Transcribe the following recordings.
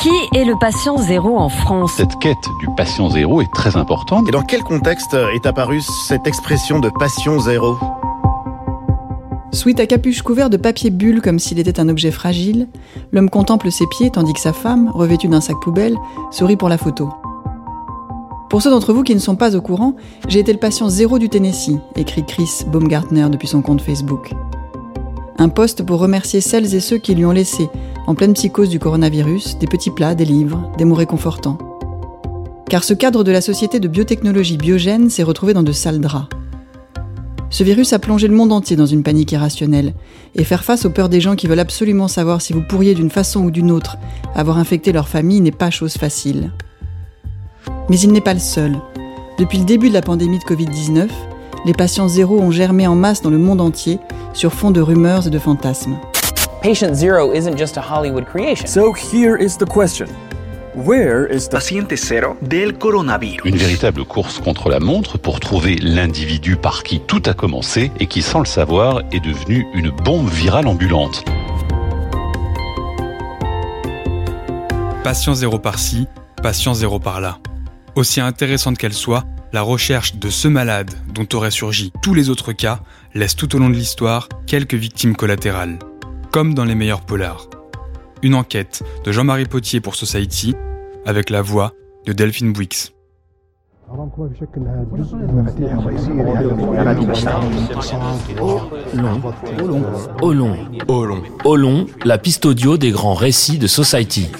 Qui est le patient zéro en France Cette quête du patient zéro est très importante. Et dans quel contexte est apparue cette expression de passion zéro Sweet à capuche couvert de papier bulle comme s'il était un objet fragile, l'homme contemple ses pieds tandis que sa femme, revêtue d'un sac poubelle, sourit pour la photo. Pour ceux d'entre vous qui ne sont pas au courant, j'ai été le patient zéro du Tennessee, écrit Chris Baumgartner depuis son compte Facebook. Un poste pour remercier celles et ceux qui lui ont laissé, en pleine psychose du coronavirus, des petits plats, des livres, des mots réconfortants. Car ce cadre de la société de biotechnologie biogène s'est retrouvé dans de sales draps. Ce virus a plongé le monde entier dans une panique irrationnelle, et faire face aux peurs des gens qui veulent absolument savoir si vous pourriez d'une façon ou d'une autre avoir infecté leur famille n'est pas chose facile. Mais il n'est pas le seul. Depuis le début de la pandémie de Covid-19, les patients zéro ont germé en masse dans le monde entier sur fond de rumeurs et de fantasmes. Patient zero isn't just a Hollywood creation. So here is the question. Where is the paciente cero del coronavirus? Une véritable course contre la montre pour trouver l'individu par qui tout a commencé et qui, sans le savoir, est devenu une bombe virale ambulante. Patient zéro par-ci, patient zéro par-là. Aussi intéressante qu'elle soit, la recherche de ce malade dont auraient surgi tous les autres cas laisse tout au long de l'histoire quelques victimes collatérales, comme dans les meilleurs polars. Une enquête de Jean-Marie Potier pour Society avec la voix de Delphine Bouix. Olon, la piste audio des grands récits de Society.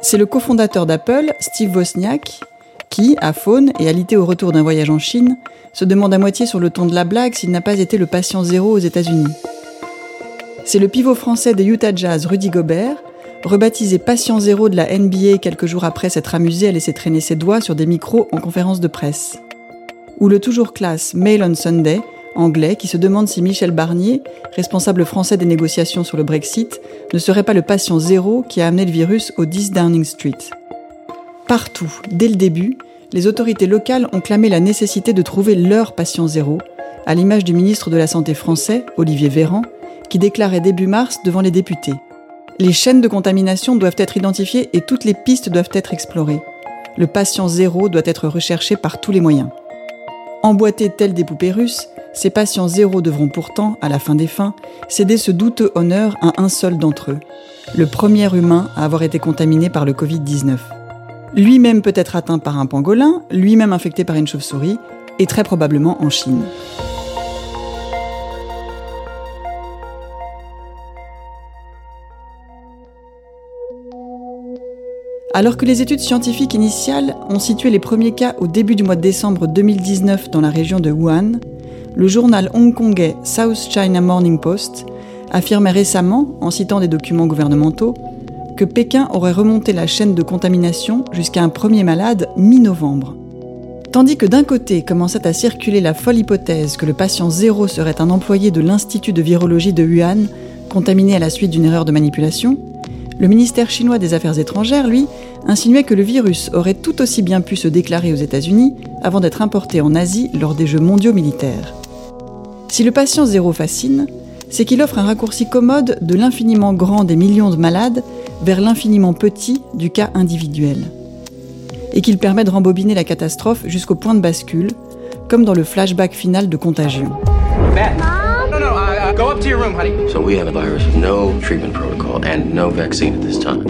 C'est le cofondateur d'Apple, Steve Wozniak, qui, à Faune et alité au retour d'un voyage en Chine, se demande à moitié sur le ton de la blague s'il n'a pas été le patient zéro aux États-Unis. C'est le pivot français des Utah Jazz, Rudy Gobert, rebaptisé patient zéro de la NBA quelques jours après s'être amusé à laisser traîner ses doigts sur des micros en conférence de presse. Ou le toujours classe Mail on Sunday, anglais, qui se demande si Michel Barnier, responsable français des négociations sur le Brexit, ne serait pas le patient zéro qui a amené le virus au 10 Downing Street. Partout, dès le début, les autorités locales ont clamé la nécessité de trouver leur patient zéro, à l'image du ministre de la Santé français, Olivier Véran, qui déclarait début mars devant les députés. Les chaînes de contamination doivent être identifiées et toutes les pistes doivent être explorées. Le patient zéro doit être recherché par tous les moyens. Emboîtés tels des poupées russes, ces patients zéro devront pourtant, à la fin des fins, céder ce douteux honneur à un seul d'entre eux, le premier humain à avoir été contaminé par le Covid-19. Lui-même peut être atteint par un pangolin, lui-même infecté par une chauve-souris, et très probablement en Chine. Alors que les études scientifiques initiales ont situé les premiers cas au début du mois de décembre 2019 dans la région de Wuhan, le journal hongkongais South China Morning Post affirmait récemment, en citant des documents gouvernementaux, que Pékin aurait remonté la chaîne de contamination jusqu'à un premier malade mi-novembre. Tandis que d'un côté commençait à circuler la folle hypothèse que le patient zéro serait un employé de l'Institut de virologie de Wuhan, contaminé à la suite d'une erreur de manipulation, le ministère chinois des Affaires étrangères, lui, insinuait que le virus aurait tout aussi bien pu se déclarer aux États-Unis avant d'être importé en Asie lors des Jeux mondiaux militaires. Si le patient zéro fascine, c'est qu'il offre un raccourci commode de l'infiniment grand des millions de malades vers l'infiniment petit du cas individuel. Et qu'il permet de rembobiner la catastrophe jusqu'au point de bascule, comme dans le flashback final de Contagion. Go up to your room, honey. So we have a virus with no treatment protocol and no vaccine at this time.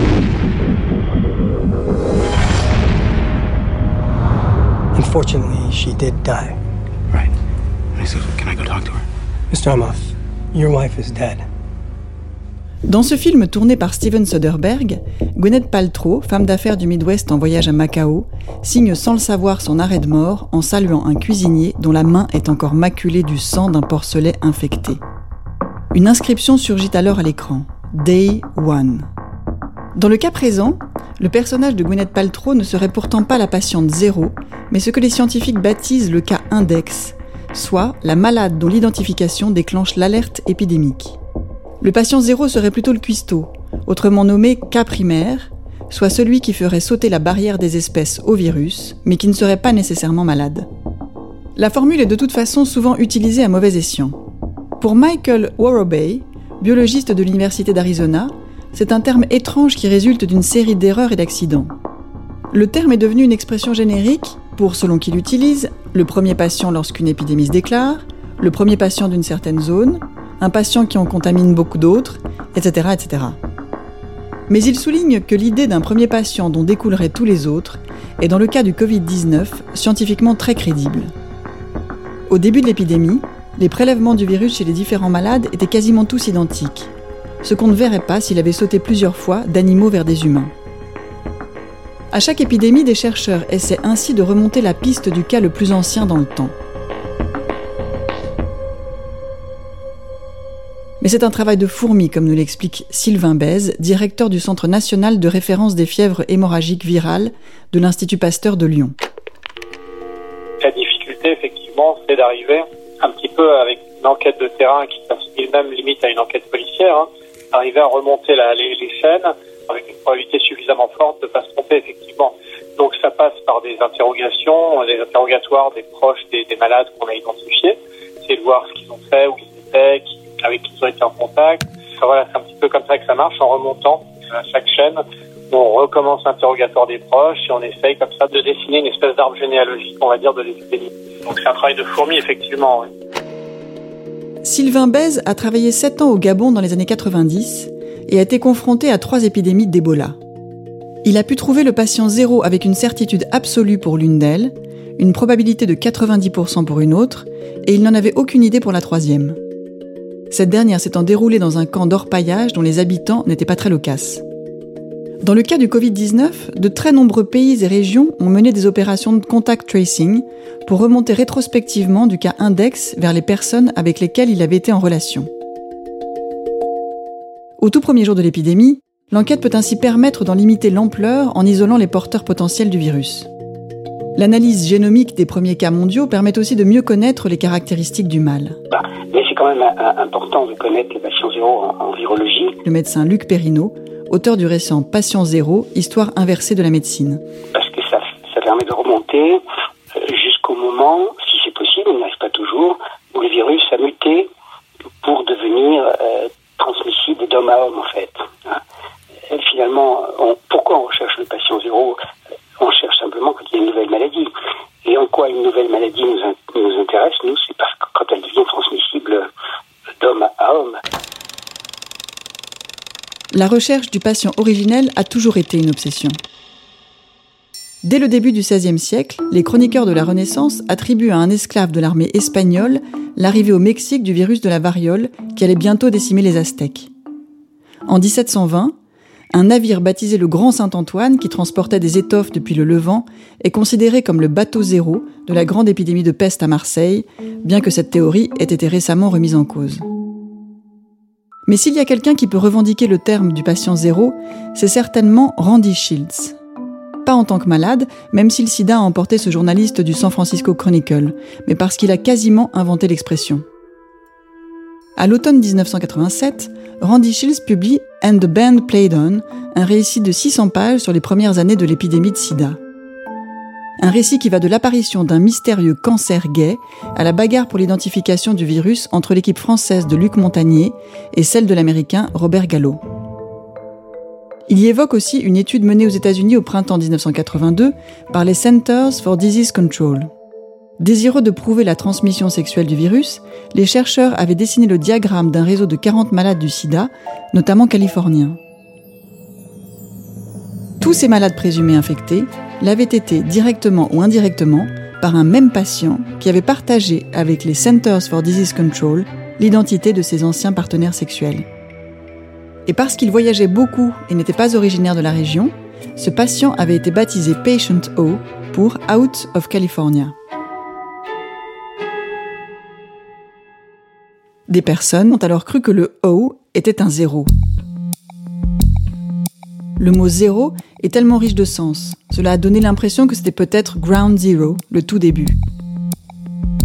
Unfortunately, she did die. Right. Can I go talk to her? Mr. Amoff, your wife is dead. Dans ce film tourné par Steven Soderbergh, Gwyneth Paltrow, femme d'affaires du Midwest en voyage à Macao, signe sans le savoir son arrêt de mort en saluant un cuisinier dont la main est encore maculée du sang d'un porcelet infecté. Une inscription surgit alors à l'écran. Day One. Dans le cas présent, le personnage de Gwyneth Paltrow ne serait pourtant pas la patiente zéro, mais ce que les scientifiques baptisent le cas index, soit la malade dont l'identification déclenche l'alerte épidémique. Le patient zéro serait plutôt le cuistot, autrement nommé cas primaire, soit celui qui ferait sauter la barrière des espèces au virus, mais qui ne serait pas nécessairement malade. La formule est de toute façon souvent utilisée à mauvais escient. Pour Michael Warrowbay, biologiste de l'Université d'Arizona, c'est un terme étrange qui résulte d'une série d'erreurs et d'accidents. Le terme est devenu une expression générique pour, selon qui l'utilise, le premier patient lorsqu'une épidémie se déclare, le premier patient d'une certaine zone, un patient qui en contamine beaucoup d'autres, etc., etc. Mais il souligne que l'idée d'un premier patient dont découleraient tous les autres est dans le cas du Covid-19 scientifiquement très crédible. Au début de l'épidémie, les prélèvements du virus chez les différents malades étaient quasiment tous identiques, ce qu'on ne verrait pas s'il avait sauté plusieurs fois d'animaux vers des humains. À chaque épidémie, des chercheurs essaient ainsi de remonter la piste du cas le plus ancien dans le temps. Mais c'est un travail de fourmi, comme nous l'explique Sylvain Bèze, directeur du Centre national de référence des fièvres hémorragiques virales de l'Institut Pasteur de Lyon. La difficulté, effectivement, c'est d'arriver un petit peu avec une enquête de terrain qui s'assimile même limite à une enquête policière, hein, arriver à remonter la, les, chaînes avec une probabilité suffisamment forte de ne pas se tromper, effectivement. Donc ça passe par des interrogations, des interrogatoires des proches des, des malades qu'on a identifiés, c'est de voir ce qu'ils ont fait, où ils étaient, avec qui ils ont été en contact. voilà, c'est un petit peu comme ça que ça marche en remontant à chaque chaîne. On recommence l'interrogatoire des proches et on essaye comme ça de dessiner une espèce d'arbre généalogique, on va dire, de l'épidémie. Donc c'est un travail de fourmi, effectivement. Sylvain Bèze a travaillé 7 ans au Gabon dans les années 90 et a été confronté à trois épidémies d'Ebola. Il a pu trouver le patient zéro avec une certitude absolue pour l'une d'elles, une probabilité de 90% pour une autre, et il n'en avait aucune idée pour la troisième cette dernière s'étant déroulée dans un camp d'orpaillage dont les habitants n'étaient pas très loquaces. Dans le cas du Covid-19, de très nombreux pays et régions ont mené des opérations de contact tracing pour remonter rétrospectivement du cas index vers les personnes avec lesquelles il avait été en relation. Au tout premier jour de l'épidémie, l'enquête peut ainsi permettre d'en limiter l'ampleur en isolant les porteurs potentiels du virus. L'analyse génomique des premiers cas mondiaux permet aussi de mieux connaître les caractéristiques du mal. Bah, mais c'est quand même important de connaître les patients zéro en, virologie. Le médecin Luc Perrineau, auteur du récent Patient zéro, histoire inversée de la médecine. Parce que ça, ça permet de remonter euh, jusqu'au moment, si c'est possible, on n'arrive pas toujours, où le virus a muté pour devenir euh, transmissible d'homme à homme en fait. Hein. finalement, pourquoi on recherche le patient zéro on cherche simplement quand il y a une nouvelle maladie. Et en quoi une nouvelle maladie nous, nous intéresse, nous, c'est parce que quand elle devient transmissible d'homme à homme. La recherche du patient originel a toujours été une obsession. Dès le début du XVIe siècle, les chroniqueurs de la Renaissance attribuent à un esclave de l'armée espagnole l'arrivée au Mexique du virus de la variole qui allait bientôt décimer les Aztèques. En 1720, un navire baptisé le Grand Saint-Antoine, qui transportait des étoffes depuis le Levant, est considéré comme le bateau zéro de la grande épidémie de peste à Marseille, bien que cette théorie ait été récemment remise en cause. Mais s'il y a quelqu'un qui peut revendiquer le terme du patient zéro, c'est certainement Randy Shields. Pas en tant que malade, même si le sida a emporté ce journaliste du San Francisco Chronicle, mais parce qu'il a quasiment inventé l'expression. À l'automne 1987, Randy Shields publie And the Band Played On, un récit de 600 pages sur les premières années de l'épidémie de sida. Un récit qui va de l'apparition d'un mystérieux cancer gay à la bagarre pour l'identification du virus entre l'équipe française de Luc Montagnier et celle de l'américain Robert Gallo. Il y évoque aussi une étude menée aux États-Unis au printemps 1982 par les Centers for Disease Control. Désireux de prouver la transmission sexuelle du virus, les chercheurs avaient dessiné le diagramme d'un réseau de 40 malades du sida, notamment californiens. Tous ces malades présumés infectés l'avaient été directement ou indirectement par un même patient qui avait partagé avec les Centers for Disease Control l'identité de ses anciens partenaires sexuels. Et parce qu'il voyageait beaucoup et n'était pas originaire de la région, ce patient avait été baptisé Patient O pour Out of California. Des personnes ont alors cru que le O était un zéro. Le mot zéro est tellement riche de sens, cela a donné l'impression que c'était peut-être Ground Zero, le tout début.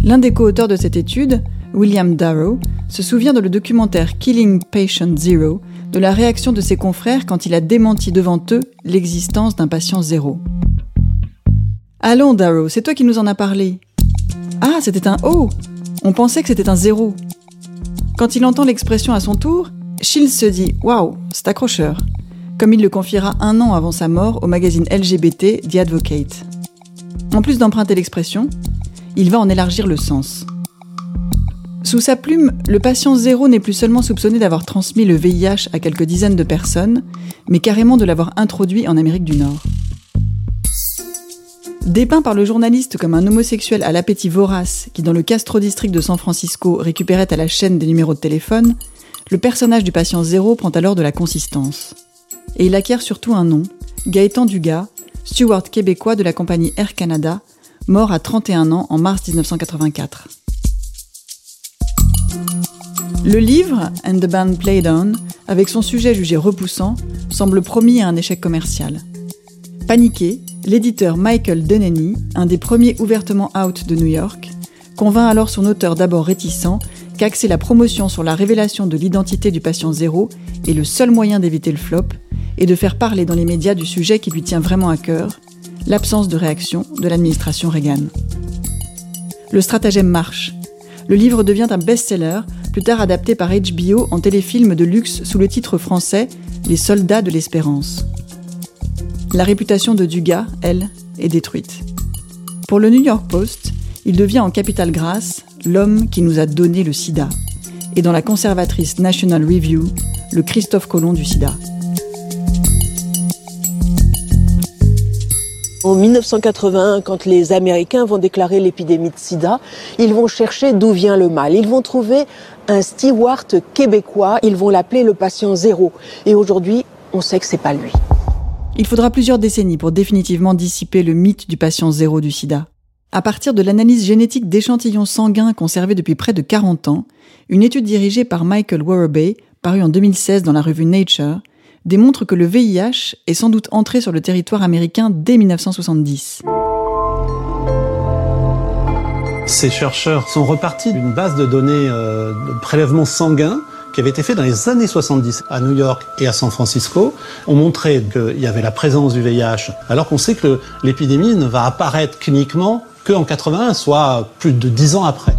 L'un des co-auteurs de cette étude, William Darrow, se souvient dans le documentaire Killing Patient Zero de la réaction de ses confrères quand il a démenti devant eux l'existence d'un patient zéro. Allons, Darrow, c'est toi qui nous en as parlé. Ah, c'était un O On pensait que c'était un zéro. Quand il entend l'expression à son tour, Shields se dit Waouh, c'est accrocheur comme il le confiera un an avant sa mort au magazine LGBT The Advocate. En plus d'emprunter l'expression, il va en élargir le sens. Sous sa plume, le patient zéro n'est plus seulement soupçonné d'avoir transmis le VIH à quelques dizaines de personnes, mais carrément de l'avoir introduit en Amérique du Nord. Dépeint par le journaliste comme un homosexuel à l'appétit vorace qui, dans le Castro District de San Francisco, récupérait à la chaîne des numéros de téléphone, le personnage du patient zéro prend alors de la consistance et il acquiert surtout un nom, Gaëtan Dugas, steward québécois de la compagnie Air Canada, mort à 31 ans en mars 1984. Le livre And the Band Played On, avec son sujet jugé repoussant, semble promis à un échec commercial. Paniqué, l'éditeur Michael Deneny, un des premiers ouvertement out de New York, convainc alors son auteur d'abord réticent qu'axer la promotion sur la révélation de l'identité du patient zéro est le seul moyen d'éviter le flop et de faire parler dans les médias du sujet qui lui tient vraiment à cœur, l'absence de réaction de l'administration Reagan. Le stratagème marche. Le livre devient un best-seller, plus tard adapté par HBO en téléfilm de luxe sous le titre français Les soldats de l'espérance. La réputation de Dugas, elle, est détruite. Pour le New York Post, il devient en capitale grasse l'homme qui nous a donné le sida, et dans la conservatrice National Review, le Christophe Colomb du sida. En 1981, quand les Américains vont déclarer l'épidémie de sida, ils vont chercher d'où vient le mal. Ils vont trouver un steward québécois, ils vont l'appeler le patient zéro. Et aujourd'hui, on sait que c'est pas lui. Il faudra plusieurs décennies pour définitivement dissiper le mythe du patient zéro du sida. À partir de l'analyse génétique d'échantillons sanguins conservés depuis près de 40 ans, une étude dirigée par Michael Warabay, parue en 2016 dans la revue Nature, démontre que le VIH est sans doute entré sur le territoire américain dès 1970. Ces chercheurs sont repartis d'une base de données euh, de prélèvements sanguins qui avait été fait dans les années 70 à New York et à San Francisco, ont montré qu'il y avait la présence du VIH, alors qu'on sait que l'épidémie ne va apparaître cliniquement qu'en 81, soit plus de 10 ans après.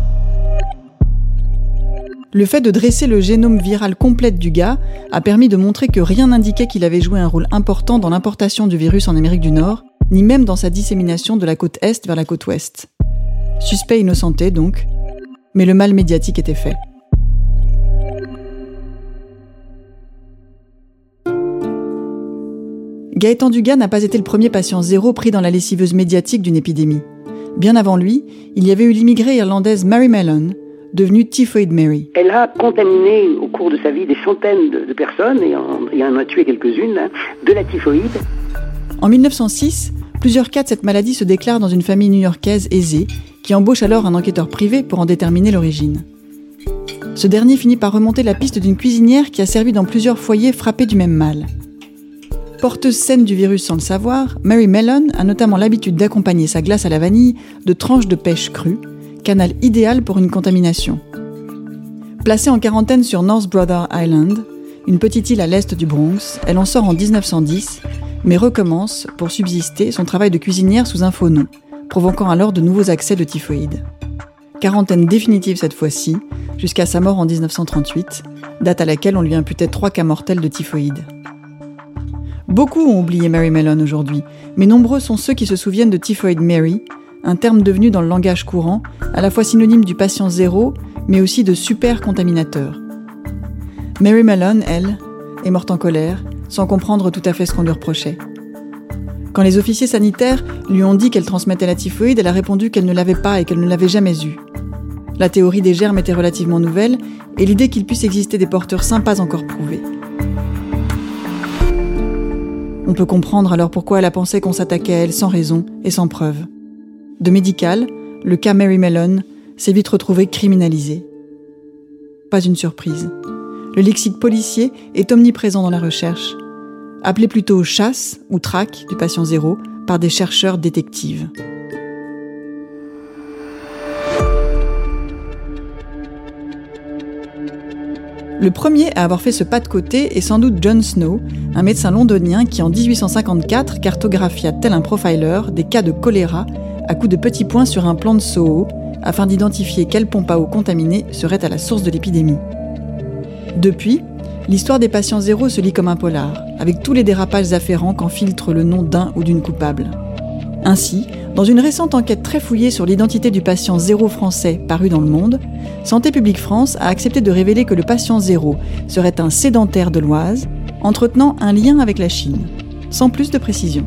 Le fait de dresser le génome viral complet du gars a permis de montrer que rien n'indiquait qu'il avait joué un rôle important dans l'importation du virus en Amérique du Nord, ni même dans sa dissémination de la côte est vers la côte ouest. Suspect innocenté donc, mais le mal médiatique était fait. Gaëtan Dugas n'a pas été le premier patient zéro pris dans la lessiveuse médiatique d'une épidémie. Bien avant lui, il y avait eu l'immigrée irlandaise Mary Mellon, devenue Typhoid Mary. Elle a contaminé au cours de sa vie des centaines de, personnes et en, en a tué quelques-unes hein, de la typhoïde. En 1906, plusieurs cas de cette maladie se déclarent dans une famille new-yorkaise aisée qui embauche alors un enquêteur privé pour en déterminer l'origine. Ce dernier finit par remonter la piste d'une cuisinière qui a servi dans plusieurs foyers frappés du même mal. Porteuse saine du virus sans le savoir, Mary Mellon a notamment l'habitude d'accompagner sa glace à la vanille de tranches de pêche crue, canal idéal pour une contamination. Placée en quarantaine sur North Brother Island, une petite île à l'est du Bronx, elle en sort en 1910, mais recommence, pour subsister, son travail de cuisinière sous un faux nom, provoquant alors de nouveaux accès de typhoïde. Quarantaine définitive cette fois-ci, jusqu'à sa mort en 1938, date à laquelle on lui imputait trois cas mortels de typhoïde. Beaucoup ont oublié Mary Mellon aujourd'hui, mais nombreux sont ceux qui se souviennent de Typhoid Mary, un terme devenu dans le langage courant à la fois synonyme du patient zéro, mais aussi de super contaminateur. Mary Malone, elle, est morte en colère, sans comprendre tout à fait ce qu'on lui reprochait. Quand les officiers sanitaires lui ont dit qu'elle transmettait la typhoïde, elle a répondu qu'elle ne l'avait pas et qu'elle ne l'avait jamais eue. La théorie des germes était relativement nouvelle et l'idée qu'il puisse exister des porteurs sympas encore prouvée. On peut comprendre alors pourquoi elle a pensé qu'on s'attaquait à elle sans raison et sans preuve. De médical, le cas Mary Mellon s'est vite retrouvé criminalisé. Pas une surprise. Le lexique policier est omniprésent dans la recherche, appelé plutôt chasse ou traque du patient zéro par des chercheurs détectives. Le premier à avoir fait ce pas de côté est sans doute John Snow, un médecin londonien qui en 1854 cartographia tel un profiler des cas de choléra à coups de petits points sur un plan de Soho afin d'identifier quelle pompe à eau contaminée serait à la source de l'épidémie. Depuis, l'histoire des patients zéro se lit comme un polar, avec tous les dérapages afférents qu'en filtre le nom d'un ou d'une coupable. Ainsi, dans une récente enquête très fouillée sur l'identité du patient zéro français paru dans le monde, Santé publique France a accepté de révéler que le patient zéro serait un sédentaire de l'Oise, entretenant un lien avec la Chine, sans plus de précision.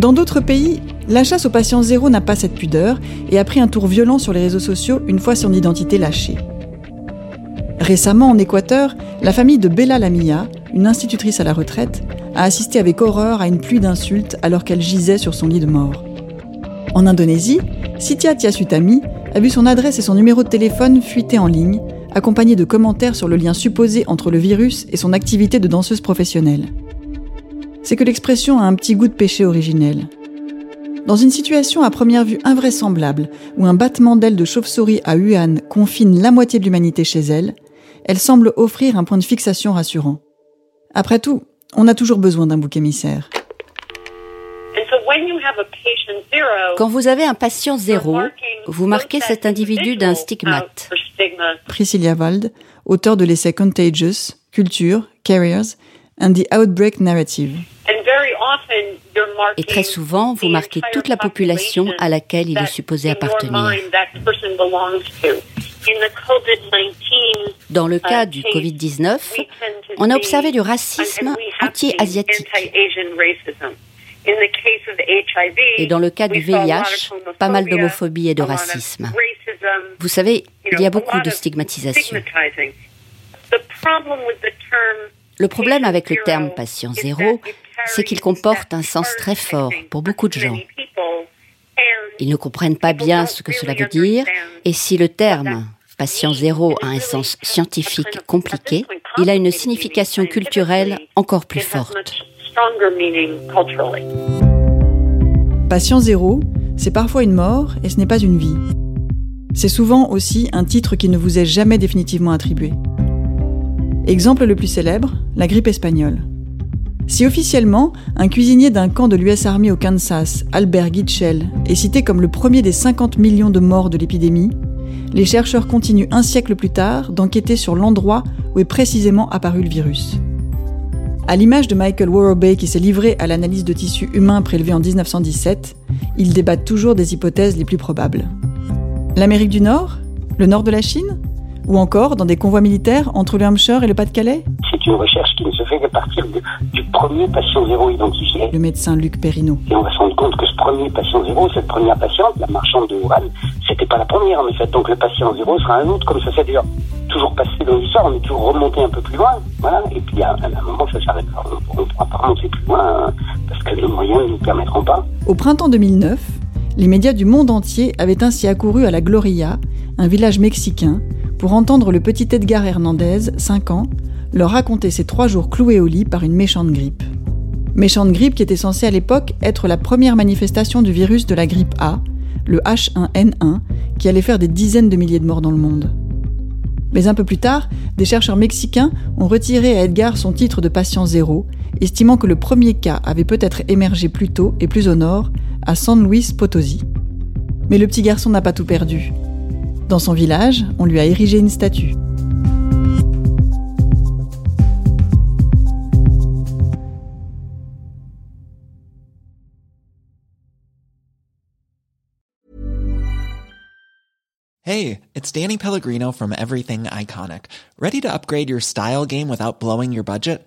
Dans d'autres pays, la chasse au patient zéro n'a pas cette pudeur et a pris un tour violent sur les réseaux sociaux une fois son identité lâchée. Récemment, en Équateur, la famille de Bella Lamilla, une institutrice à la retraite, a assisté avec horreur à une pluie d'insultes alors qu'elle gisait sur son lit de mort. En Indonésie, Sitya Tiasutami a vu son adresse et son numéro de téléphone fuiter en ligne, accompagnés de commentaires sur le lien supposé entre le virus et son activité de danseuse professionnelle. C'est que l'expression a un petit goût de péché originel. Dans une situation à première vue invraisemblable, où un battement d'ailes de chauve-souris à Wuhan confine la moitié de l'humanité chez elle, elle semble offrir un point de fixation rassurant. Après tout, on a toujours besoin d'un bouc émissaire. Quand vous avez un patient zéro, vous marquez cet individu d'un stigmate. Priscilla Wald, auteur de l'essai Contagious, Culture, Carriers and the Outbreak Narrative. Et très souvent, vous marquez toute la population à laquelle il est supposé appartenir. Dans le cas du Covid-19, on a observé du racisme anti-asiatique. Et dans le cas du VIH, pas mal d'homophobie et de racisme. Vous savez, il y a beaucoup de stigmatisation. Le problème avec le terme patient zéro, c'est qu'il comporte un sens très fort pour beaucoup de gens. Ils ne comprennent pas bien ce que cela veut dire, et si le terme patient zéro a un sens scientifique compliqué, il a une signification culturelle encore plus forte. Patient zéro, c'est parfois une mort et ce n'est pas une vie. C'est souvent aussi un titre qui ne vous est jamais définitivement attribué. Exemple le plus célèbre, la grippe espagnole. Si officiellement, un cuisinier d'un camp de l'US Army au Kansas, Albert Gitschel, est cité comme le premier des 50 millions de morts de l'épidémie, les chercheurs continuent un siècle plus tard d'enquêter sur l'endroit où est précisément apparu le virus. À l'image de Michael Warrowbay qui s'est livré à l'analyse de tissus humains prélevés en 1917, ils débattent toujours des hypothèses les plus probables. L'Amérique du Nord? Le nord de la Chine? Ou encore dans des convois militaires entre le Hampshire et le Pas-de-Calais? C'est une recherche qui ne se fait qu'à partir du premier patient zéro identifié. Le médecin Luc Perrineau. Et on va se rendre compte que ce premier patient zéro, cette première patiente, la marchande de Wuhan, c'était pas la première en effet. Donc le patient zéro sera un autre, comme ça s'est d'ailleurs toujours passé dans l'histoire, on est toujours remonté un peu plus loin. Voilà. Et puis à, un moment, ça s'arrêtera. On ne pourra pas remonter plus loin hein, parce que les moyens ne nous permettront pas. Au printemps 2009, les médias du monde entier avaient ainsi accouru à la Gloria, un village mexicain, pour entendre le petit Edgar Hernandez, 5 ans, leur raconter ses trois jours cloués au lit par une méchante grippe. Méchante grippe qui était censée à l'époque être la première manifestation du virus de la grippe A, le H1N1, qui allait faire des dizaines de milliers de morts dans le monde. Mais un peu plus tard, des chercheurs mexicains ont retiré à Edgar son titre de patient zéro, estimant que le premier cas avait peut-être émergé plus tôt et plus au nord, à San Luis Potosi. Mais le petit garçon n'a pas tout perdu. Dans son village, on lui a érigé une statue. Hey, it's Danny Pellegrino from Everything Iconic. Ready to upgrade your style game without blowing your budget?